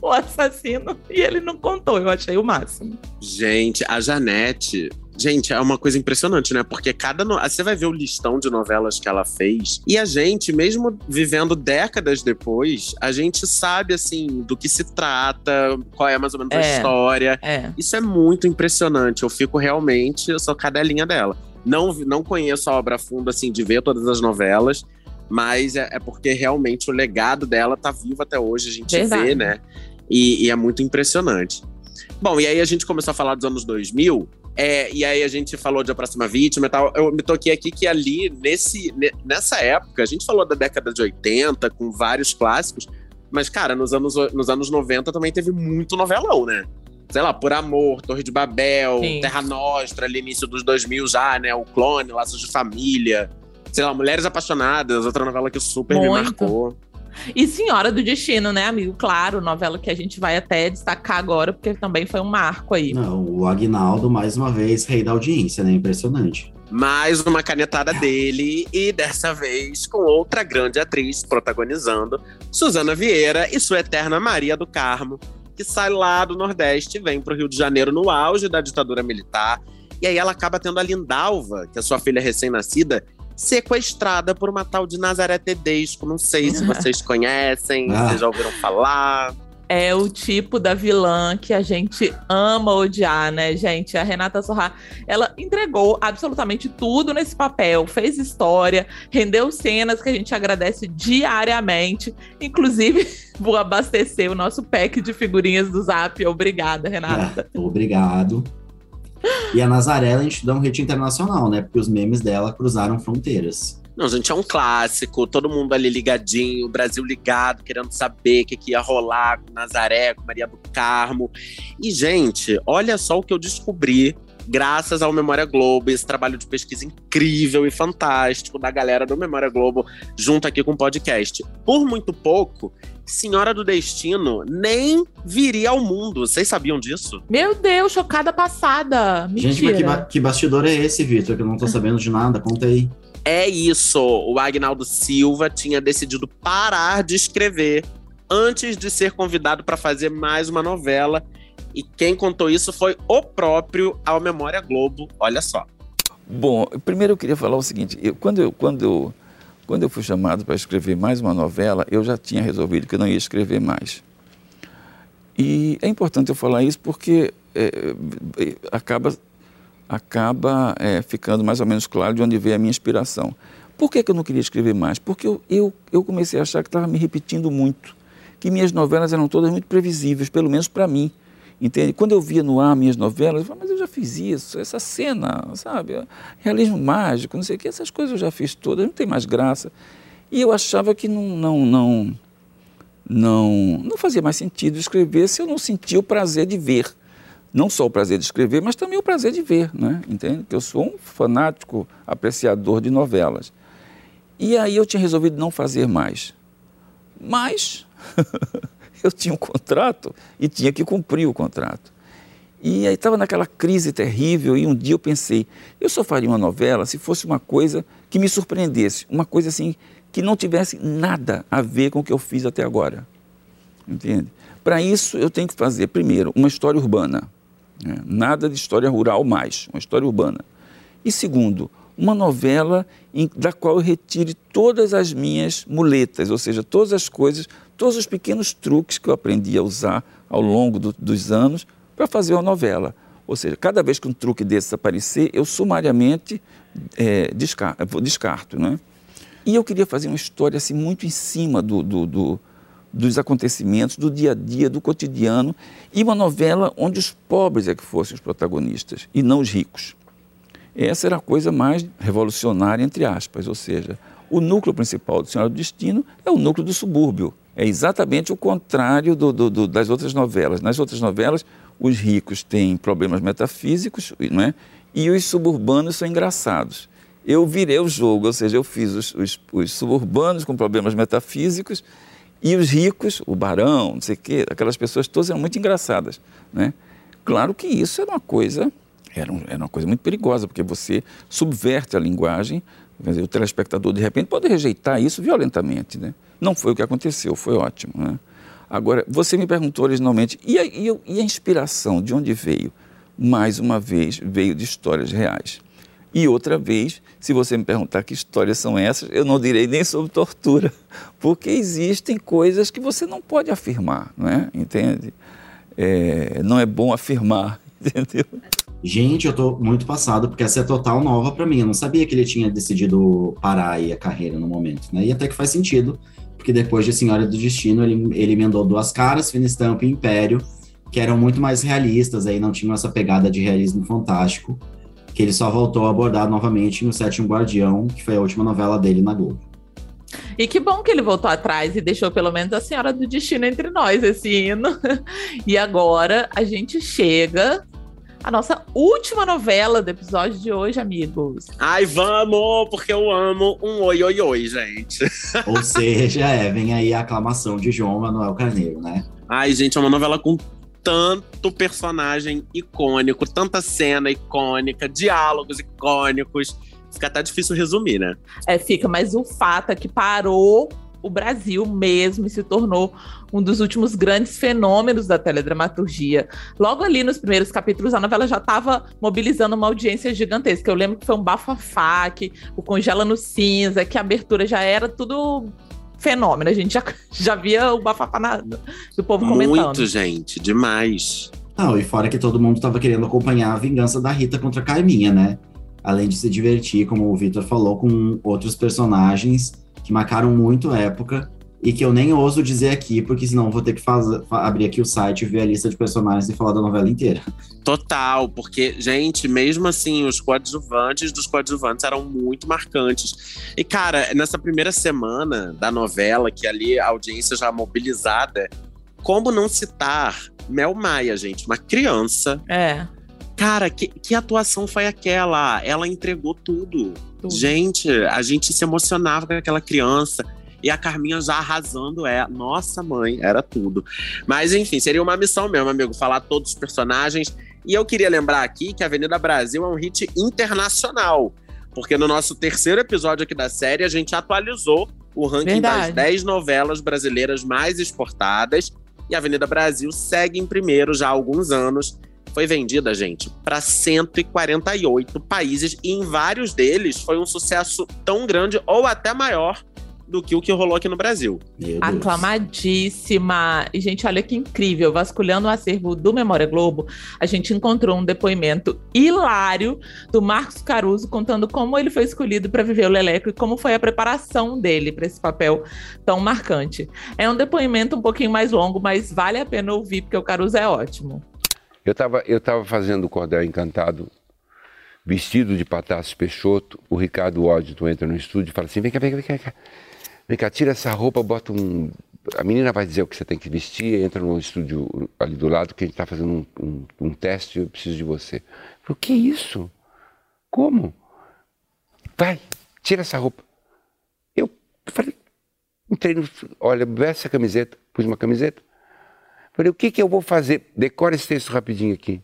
o assassino, e ele não contou, eu achei o máximo. Gente, a Janete. Gente, é uma coisa impressionante, né? Porque cada. No... Você vai ver o listão de novelas que ela fez. E a gente, mesmo vivendo décadas depois, a gente sabe, assim, do que se trata, qual é mais ou menos a É, história. é. Isso é muito impressionante. Eu fico realmente. Eu sou cadelinha dela. Não, não conheço a obra a fundo, assim, de ver todas as novelas. Mas é, é porque realmente o legado dela tá vivo até hoje, a gente Verdade. vê, né? E, e é muito impressionante. Bom, e aí a gente começou a falar dos anos 2000, é, e aí a gente falou de A Próxima Vítima e tal. Eu me toquei aqui que ali, nesse, ne- nessa época, a gente falou da década de 80, com vários clássicos, mas, cara, nos anos, nos anos 90 também teve muito novelão, né? Sei lá, Por Amor, Torre de Babel, Sim. Terra Nostra, ali início dos 2000 já, né? O Clone, Laços de Família. Sei lá, Mulheres Apaixonadas, outra novela que super me Muito. marcou. E Senhora do Destino, né, amigo? Claro, novela que a gente vai até destacar agora, porque também foi um marco aí. Não, o Agnaldo, mais uma vez, rei da audiência, né? Impressionante. Mais uma canetada dele, e dessa vez com outra grande atriz protagonizando, Suzana Vieira e sua eterna Maria do Carmo, que sai lá do Nordeste e vem pro Rio de Janeiro no auge da ditadura militar. E aí ela acaba tendo a Lindalva, que é sua filha recém-nascida, sequestrada por uma tal de Nazaré Tedesco. Não sei se vocês conhecem, Ah. se já ouviram falar. É o tipo da vilã que a gente ama odiar, né, gente? A Renata Sorra, ela entregou absolutamente tudo nesse papel, fez história, rendeu cenas que a gente agradece diariamente. Inclusive, vou abastecer o nosso pack de figurinhas do Zap. Obrigada, Renata. É, obrigado. E a Nazaré, a gente dá um hit internacional, né? Porque os memes dela cruzaram fronteiras. Não, gente, é um clássico. Todo mundo ali ligadinho, o Brasil ligado, querendo saber o que, que ia rolar com Nazaré, com Maria do Carmo. E, gente, olha só o que eu descobri graças ao Memória Globo, esse trabalho de pesquisa incrível e fantástico da galera do Memória Globo, junto aqui com o podcast. Por muito pouco, Senhora do Destino nem viria ao mundo. Vocês sabiam disso? Meu Deus, chocada passada. Mentira. Gente, mas que, ba- que bastidor é esse, Vitor? Que eu não tô sabendo de nada. Conta aí. É isso. O Agnaldo Silva tinha decidido parar de escrever antes de ser convidado para fazer mais uma novela. E quem contou isso foi o próprio Ao Memória Globo. Olha só. Bom, primeiro eu queria falar o seguinte: eu, quando, eu, quando, eu, quando eu fui chamado para escrever mais uma novela, eu já tinha resolvido que eu não ia escrever mais. E é importante eu falar isso porque é, é, acaba, acaba é, ficando mais ou menos claro de onde veio a minha inspiração. Por que, que eu não queria escrever mais? Porque eu, eu, eu comecei a achar que estava me repetindo muito, que minhas novelas eram todas muito previsíveis, pelo menos para mim. Entende? Quando eu via no ar minhas novelas, eu falava, mas eu já fiz isso, essa cena, sabe? Realismo mágico, não sei o que, essas coisas eu já fiz todas, não tem mais graça. E eu achava que não, não, não, não, não fazia mais sentido escrever se eu não sentia o prazer de ver. Não só o prazer de escrever, mas também o prazer de ver, né? entende? Que eu sou um fanático apreciador de novelas. E aí eu tinha resolvido não fazer mais. Mas eu tinha um contrato e tinha que cumprir o contrato. E aí estava naquela crise terrível e um dia eu pensei, eu só faria uma novela se fosse uma coisa que me surpreendesse, uma coisa assim que não tivesse nada a ver com o que eu fiz até agora. Entende? Para isso eu tenho que fazer, primeiro, uma história urbana. Né? Nada de história rural mais, uma história urbana. E segundo, uma novela em, da qual eu retire todas as minhas muletas, ou seja, todas as coisas, todos os pequenos truques que eu aprendi a usar ao longo do, dos anos para fazer uma novela. Ou seja, cada vez que um truque desses aparecer, eu sumariamente é, descarto, descarto né? E eu queria fazer uma história assim, muito em cima do, do, do, dos acontecimentos, do dia a dia, do cotidiano, e uma novela onde os pobres é que fossem os protagonistas, e não os ricos. Essa era a coisa mais revolucionária, entre aspas, ou seja, o núcleo principal do Senhora do Destino é o núcleo do subúrbio. É exatamente o contrário do, do, do, das outras novelas. Nas outras novelas, os ricos têm problemas metafísicos não é? e os suburbanos são engraçados. Eu virei o jogo, ou seja, eu fiz os, os, os suburbanos com problemas metafísicos e os ricos, o barão, não sei o quê, aquelas pessoas todas eram muito engraçadas. Né? Claro que isso era uma coisa era, um, era uma coisa muito perigosa, porque você subverte a linguagem, dizer, o telespectador de repente pode rejeitar isso violentamente. Né? Não foi o que aconteceu, foi ótimo. Né? Agora, você me perguntou originalmente, e a, e a inspiração, de onde veio? Mais uma vez, veio de histórias reais. E outra vez, se você me perguntar que histórias são essas, eu não direi nem sobre tortura, porque existem coisas que você não pode afirmar, não é? Entende? É, não é bom afirmar, entendeu? Gente, eu tô muito passado, porque essa é total nova para mim. Eu não sabia que ele tinha decidido parar aí a carreira no momento, né? E até que faz sentido, porque depois de Senhora do Destino, ele, ele emendou Duas Caras, Fina Estampa e Império, que eram muito mais realistas, aí não tinham essa pegada de realismo fantástico, que ele só voltou a abordar novamente em O Sétimo Guardião, que foi a última novela dele na Globo. E que bom que ele voltou atrás e deixou pelo menos a Senhora do Destino entre nós, esse hino. E agora a gente chega a nossa última novela do episódio de hoje, amigos. Ai, vamos, porque eu amo um oi, oi, oi, gente. Ou seja, é, vem aí a aclamação de João Manuel Carneiro, né? Ai, gente, é uma novela com tanto personagem icônico, tanta cena icônica, diálogos icônicos. Fica até difícil resumir, né? É, fica, mas o fato é que parou o Brasil mesmo e se tornou um dos últimos grandes fenômenos da teledramaturgia. Logo ali nos primeiros capítulos, a novela já estava mobilizando uma audiência gigantesca. Eu lembro que foi um bafafá, que o Congela no Cinza, que a abertura já era tudo fenômeno. A gente já, já via o bafafá na, do povo Muito, comentando. Muito, gente, demais. Não, e fora que todo mundo estava querendo acompanhar a vingança da Rita contra a Carminha, né? Além de se divertir, como o Vitor falou, com outros personagens que marcaram muito a época e que eu nem ouso dizer aqui, porque senão vou ter que fazer, abrir aqui o site, ver a lista de personagens e falar da novela inteira. Total, porque, gente, mesmo assim, os coadjuvantes dos coadjuvantes eram muito marcantes. E, cara, nessa primeira semana da novela, que ali a audiência já mobilizada, como não citar Mel Maia, gente, uma criança. É. Cara, que, que atuação foi aquela? Ela entregou tudo. Tudo. Gente, a gente se emocionava com aquela criança e a Carminha já arrasando é. Nossa, mãe, era tudo. Mas enfim, seria uma missão mesmo, amigo, falar todos os personagens. E eu queria lembrar aqui que Avenida Brasil é um hit internacional. Porque no nosso terceiro episódio aqui da série, a gente atualizou o ranking Verdade. das 10 novelas brasileiras mais exportadas. E a Avenida Brasil segue em primeiro já há alguns anos. Foi vendida, gente, para 148 países e em vários deles foi um sucesso tão grande ou até maior do que o que rolou aqui no Brasil. Aclamadíssima. E, gente, olha que incrível. Vasculhando o acervo do Memória Globo, a gente encontrou um depoimento hilário do Marcos Caruso contando como ele foi escolhido para viver o Leleco e como foi a preparação dele para esse papel tão marcante. É um depoimento um pouquinho mais longo, mas vale a pena ouvir, porque o Caruso é ótimo. Eu estava eu tava fazendo o Cordel Encantado, vestido de Patácio Peixoto. O Ricardo Ódito entra no estúdio e fala assim: vem cá, vem cá, vem cá. Vem cá, tira essa roupa, bota um. A menina vai dizer o que você tem que vestir, entra no estúdio ali do lado, que a gente está fazendo um, um, um, teste, eu preciso de você. Eu falei, o que é isso? Como? Vai, tira essa roupa. Eu falei, entrei no. Olha, veste essa camiseta, pus uma camiseta. Falei, o que, que eu vou fazer? Decora esse texto rapidinho aqui.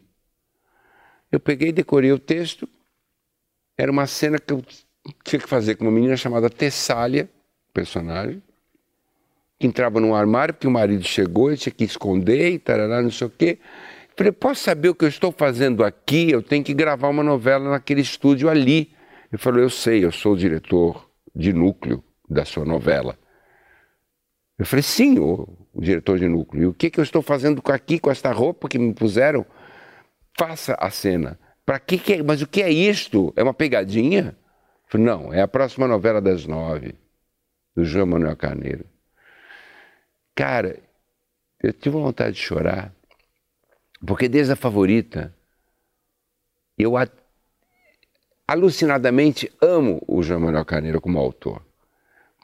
Eu peguei, decorei o texto. Era uma cena que eu tinha que fazer com uma menina chamada Tessália personagem, que entrava num armário porque o marido chegou e tinha que esconder e tarará, não sei o quê. Falei, posso saber o que eu estou fazendo aqui? Eu tenho que gravar uma novela naquele estúdio ali. Ele falou, eu sei, eu sou o diretor de núcleo da sua novela. Eu falei, sim, o, o diretor de núcleo. E o que, que eu estou fazendo aqui com esta roupa que me puseram? Faça a cena. Para que, que é? Mas o que é isto? É uma pegadinha? Eu falei, não, é a próxima novela das nove do João Manuel Carneiro. Cara, eu tive vontade de chorar, porque desde a favorita, eu alucinadamente amo o João Manuel Carneiro como autor.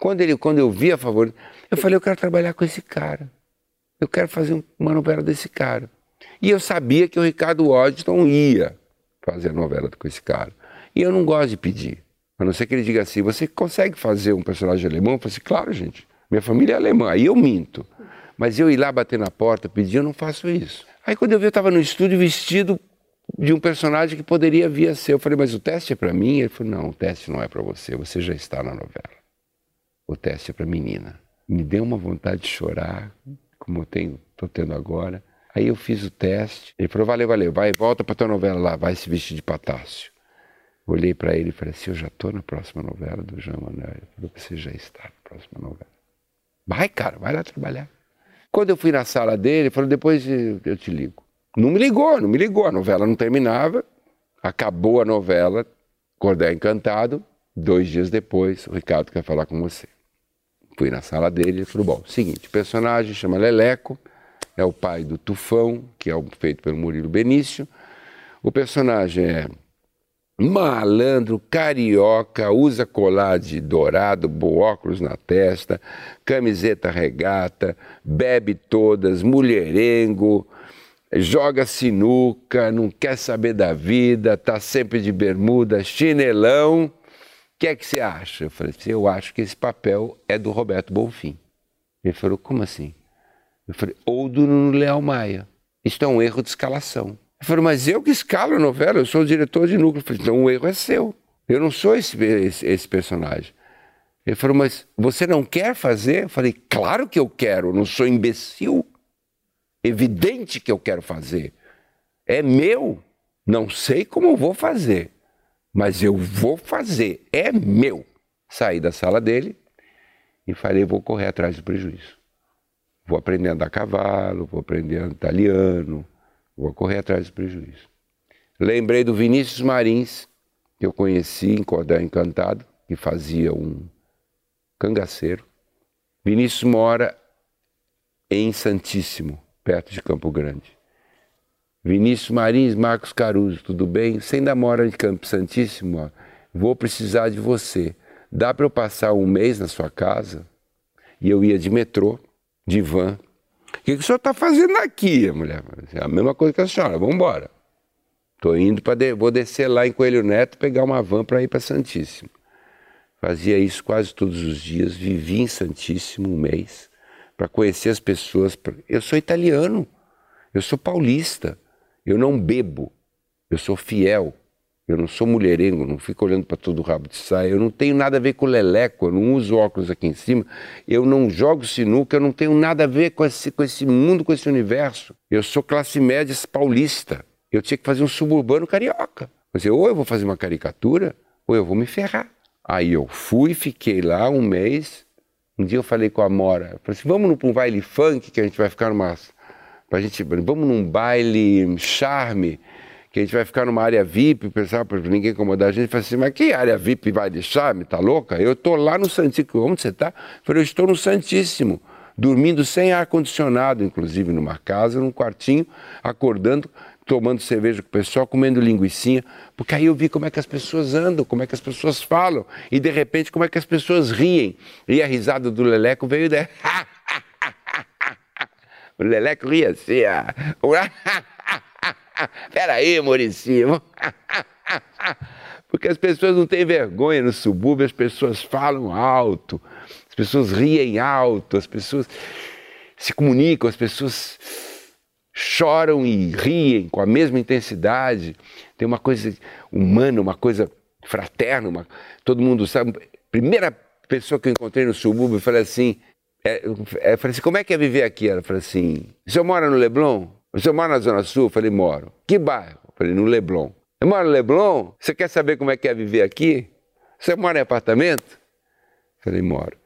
Quando, ele, quando eu vi a favorita, eu falei, eu quero trabalhar com esse cara. Eu quero fazer uma novela desse cara. E eu sabia que o Ricardo Waddington ia fazer a novela com esse cara. E eu não gosto de pedir. A não ser que ele diga assim: você consegue fazer um personagem alemão? Eu falei assim: claro, gente. Minha família é alemã. Aí eu minto. Mas eu ir lá bater na porta, pedir, eu não faço isso. Aí quando eu vi, eu estava no estúdio vestido de um personagem que poderia vir a ser. Eu falei, mas o teste é para mim? Ele falou, não, o teste não é para você, você já está na novela. O teste é para menina. Me deu uma vontade de chorar, como eu tenho, estou tendo agora. Aí eu fiz o teste. Ele falou, valeu, valeu, vai, volta para tua novela lá, vai se vestir de patácio. Olhei para ele e falei assim: Eu já estou na próxima novela do João Manuel. Ele falou: Você já está na próxima novela. Vai, cara, vai lá trabalhar. Quando eu fui na sala dele, ele falou: Depois eu te ligo. Não me ligou, não me ligou. A novela não terminava. Acabou a novela, Cordel Encantado. Dois dias depois, o Ricardo quer falar com você. Fui na sala dele ele falou: Bom, seguinte, o personagem chama Leleco, é o pai do Tufão, que é feito pelo Murilo Benício. O personagem é malandro, carioca, usa colar de dourado, óculos na testa, camiseta regata, bebe todas, mulherengo, joga sinuca, não quer saber da vida, tá sempre de bermuda, chinelão. Que é que você acha? Eu falei eu acho que esse papel é do Roberto Bonfim. Ele falou, como assim? Eu falei, ou do Nuno Leal Maia. Isso é um erro de escalação. Eu falei, mas eu que escalo a novela, eu sou o diretor de núcleo. Eu falei, então o erro é seu. Eu não sou esse, esse, esse personagem. Ele falou, mas você não quer fazer? Eu falei, claro que eu quero, não sou imbecil. Evidente que eu quero fazer. É meu. Não sei como vou fazer, mas eu vou fazer. É meu. Saí da sala dele e falei, vou correr atrás do prejuízo. Vou aprender a andar a cavalo, vou aprender italiano, Vou correr atrás do prejuízo. Lembrei do Vinícius Marins, que eu conheci em Cordel Encantado, que fazia um cangaceiro. Vinícius mora em Santíssimo, perto de Campo Grande. Vinícius Marins, Marcos Caruso, tudo bem? Você ainda mora em Campo Santíssimo? Ó. Vou precisar de você. Dá para eu passar um mês na sua casa? E eu ia de metrô, de van, o que, que o senhor está fazendo aqui, a mulher? É a mesma coisa que a senhora, vamos embora. Estou indo para. De... Vou descer lá em Coelho Neto pegar uma van para ir para Santíssimo. Fazia isso quase todos os dias, vivi em Santíssimo um mês, para conhecer as pessoas. Eu sou italiano, eu sou paulista, eu não bebo, eu sou fiel, Eu não sou mulherengo, não fico olhando para todo o rabo de saia. Eu não tenho nada a ver com leleco, eu não uso óculos aqui em cima. Eu não jogo sinuca, eu não tenho nada a ver com esse, com esse mundo, com esse universo. Eu sou classe média paulista. Eu tinha que fazer um suburbano carioca. Dizer, ou eu vou fazer uma caricatura, ou eu vou me ferrar. Aí eu fui, fiquei lá um mês. Um dia eu falei com a Mora, falei assim, vamos para um baile funk que a gente vai ficar numa... Pra gente, vamos num baile charme que a gente vai ficar numa área VIP, pessoal, para ninguém incomodar a gente. Falei assim, mas que área VIP vai deixar? Me tá louca? Eu tô lá no Santíssimo. Onde você tá? Eu falei, eu estou no Santíssimo, dormindo sem ar-condicionado, inclusive, numa casa, num quartinho, acordando, tomando cerveja com o pessoal, comendo linguiçinha, porque aí eu vi como é que as pessoas andam, como é que as pessoas falam, e de repente como é que as pessoas riem. E a risada do Leleco veio daí. o Leleco ria assim, ah. Peraí, Murici. Porque as pessoas não têm vergonha no subúrbio, as pessoas falam alto, as pessoas riem alto, as pessoas se comunicam, as pessoas choram e riem com a mesma intensidade. Tem uma coisa humana, uma coisa fraterna, uma... todo mundo sabe. Primeira pessoa que eu encontrei no subúrbio, eu falei assim, é, é, falei assim, como é que é viver aqui? Ela falou assim, o senhor mora no Leblon? O senhor mora na Zona Sul? Eu falei, moro. Que bairro? Eu falei, no Leblon. Eu moro no Leblon? Você quer saber como é que é viver aqui? Você mora em apartamento? Eu falei, moro.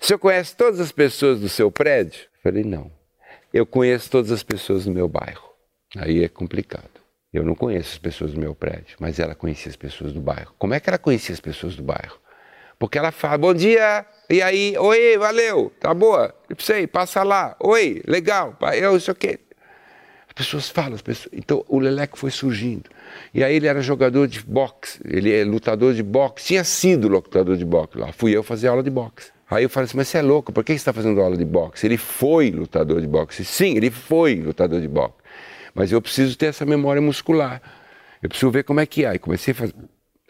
O senhor conhece todas as pessoas do seu prédio? Eu falei, não. Eu conheço todas as pessoas do meu bairro. Aí é complicado. Eu não conheço as pessoas do meu prédio, mas ela conhecia as pessoas do bairro. Como é que ela conhecia as pessoas do bairro? Porque ela fala, bom dia, e aí, oi, valeu, tá boa, sei, passa lá, oi, legal, eu, isso aqui pessoas falam, as pessoas... então o Leleco foi surgindo. E aí ele era jogador de boxe, ele é lutador de boxe, tinha sido lutador de boxe lá. Fui eu fazer aula de boxe. Aí eu falei assim, mas você é louco, por que você está fazendo aula de boxe? Ele foi lutador de boxe. Sim, ele foi lutador de boxe. Mas eu preciso ter essa memória muscular. Eu preciso ver como é que é. Aí comecei a fazer.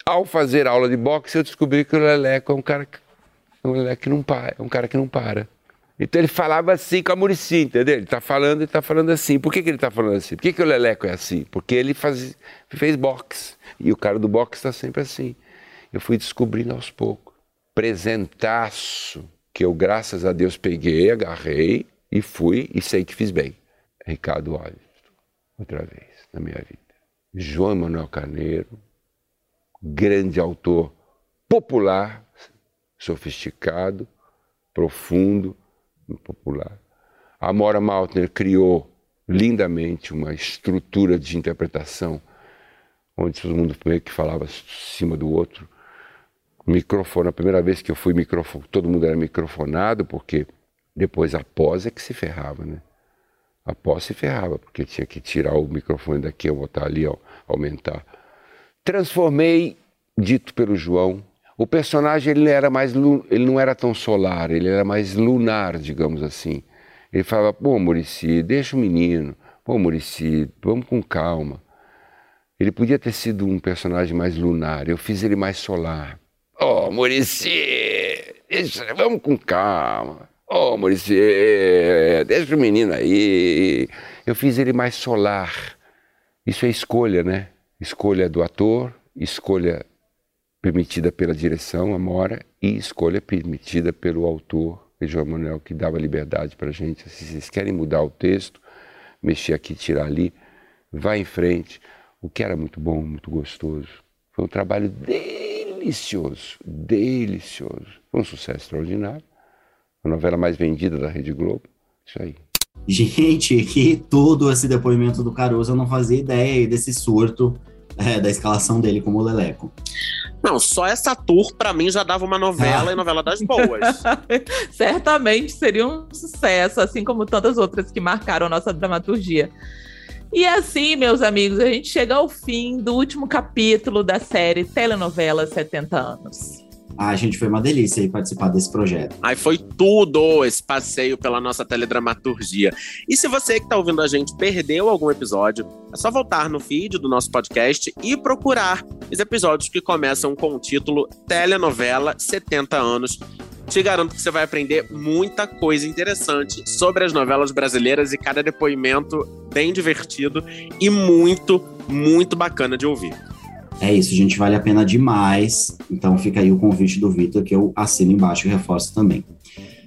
Ao fazer aula de boxe, eu descobri que o Leleco é um cara que, um Leleco que não para, é um cara que não para. Então ele falava assim com a Murici, entendeu? Ele está falando e está falando assim. Por que, que ele está falando assim? Por que, que o Leleco é assim? Porque ele faz, fez boxe. E o cara do boxe está sempre assim. Eu fui descobrindo aos poucos. Presentaço que eu, graças a Deus, peguei, agarrei e fui e sei que fiz bem. Ricardo Oliver, outra vez na minha vida. João Manuel Carneiro, grande autor popular, sofisticado, profundo, popular. A Mora Maltner criou lindamente uma estrutura de interpretação onde todo mundo meio que falava cima do outro. Microfone, a primeira vez que eu fui microfone, todo mundo era microfonado, porque depois a pós é que se ferrava, né? A pós se ferrava, porque tinha que tirar o microfone daqui, botar ali, ó, aumentar. Transformei, dito pelo João, o personagem ele era mais ele não era tão solar, ele era mais lunar, digamos assim. Ele falava: "Pô, Murici, deixa o menino. Pô, Murici, vamos com calma." Ele podia ter sido um personagem mais lunar, eu fiz ele mais solar. "Oh, Murici, vamos com calma. Oh, Murici, deixa o menino aí." Eu fiz ele mais solar. Isso é escolha, né? Escolha do ator, escolha permitida pela direção, Amora, e escolha permitida pelo autor, João Manuel, que dava liberdade para a gente. Se vocês querem mudar o texto, mexer aqui, tirar ali, vai em frente. O que era muito bom, muito gostoso. Foi um trabalho delicioso, delicioso. Foi um sucesso extraordinário. A novela mais vendida da Rede Globo. Isso aí. Gente, que todo esse depoimento do Caruso, eu não fazia ideia desse surto é, da escalação dele como Leleco. Não, só essa tour para mim já dava uma novela ah. e novela das boas. Certamente seria um sucesso, assim como tantas outras que marcaram nossa dramaturgia. E assim, meus amigos, a gente chega ao fim do último capítulo da série Telenovela 70 anos. Ah, gente, foi uma delícia aí participar desse projeto. Ai, foi tudo esse passeio pela nossa teledramaturgia. E se você que está ouvindo a gente perdeu algum episódio, é só voltar no feed do nosso podcast e procurar os episódios que começam com o título Telenovela 70 anos. Te garanto que você vai aprender muita coisa interessante sobre as novelas brasileiras e cada depoimento bem divertido e muito, muito bacana de ouvir. É isso, gente, vale a pena demais. Então fica aí o convite do Vitor que eu assino embaixo e reforço também.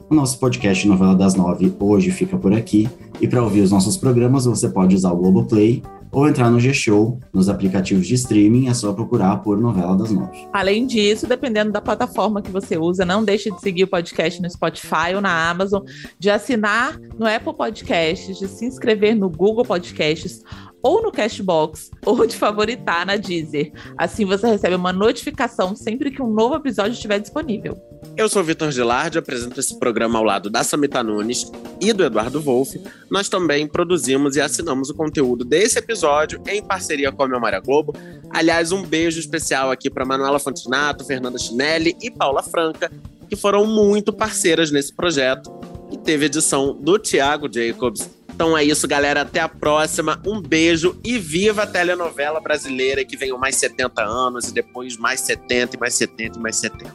O nosso podcast Novela das Nove hoje fica por aqui. E para ouvir os nossos programas, você pode usar o Globoplay ou entrar no G-Show, nos aplicativos de streaming, é só procurar por Novela das Nove. Além disso, dependendo da plataforma que você usa, não deixe de seguir o podcast no Spotify ou na Amazon, de assinar no Apple Podcasts, de se inscrever no Google Podcasts ou no Cashbox, ou de favoritar na Deezer. Assim você recebe uma notificação sempre que um novo episódio estiver disponível. Eu sou Vitor Gilardi, apresento esse programa ao lado da Samita Nunes e do Eduardo Wolff. Nós também produzimos e assinamos o conteúdo desse episódio em parceria com a Memória Globo. Aliás, um beijo especial aqui para Manuela Fantinato, Fernanda Chinelli e Paula Franca, que foram muito parceiras nesse projeto. E teve edição do Tiago Jacobs. Então é isso, galera. Até a próxima. Um beijo e viva a telenovela brasileira que venham mais 70 anos e depois mais 70 e mais 70 e mais 70.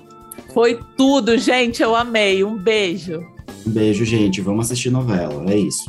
Foi tudo, gente. Eu amei. Um beijo. Um beijo, gente. Vamos assistir novela. É isso.